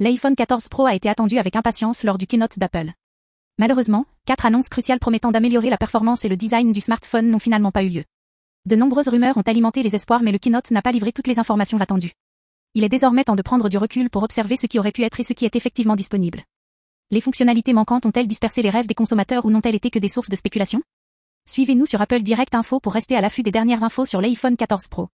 L'iPhone 14 Pro a été attendu avec impatience lors du keynote d'Apple. Malheureusement, quatre annonces cruciales promettant d'améliorer la performance et le design du smartphone n'ont finalement pas eu lieu. De nombreuses rumeurs ont alimenté les espoirs mais le keynote n'a pas livré toutes les informations attendues. Il est désormais temps de prendre du recul pour observer ce qui aurait pu être et ce qui est effectivement disponible. Les fonctionnalités manquantes ont-elles dispersé les rêves des consommateurs ou n'ont-elles été que des sources de spéculation? Suivez-nous sur Apple Direct Info pour rester à l'affût des dernières infos sur l'iPhone 14 Pro.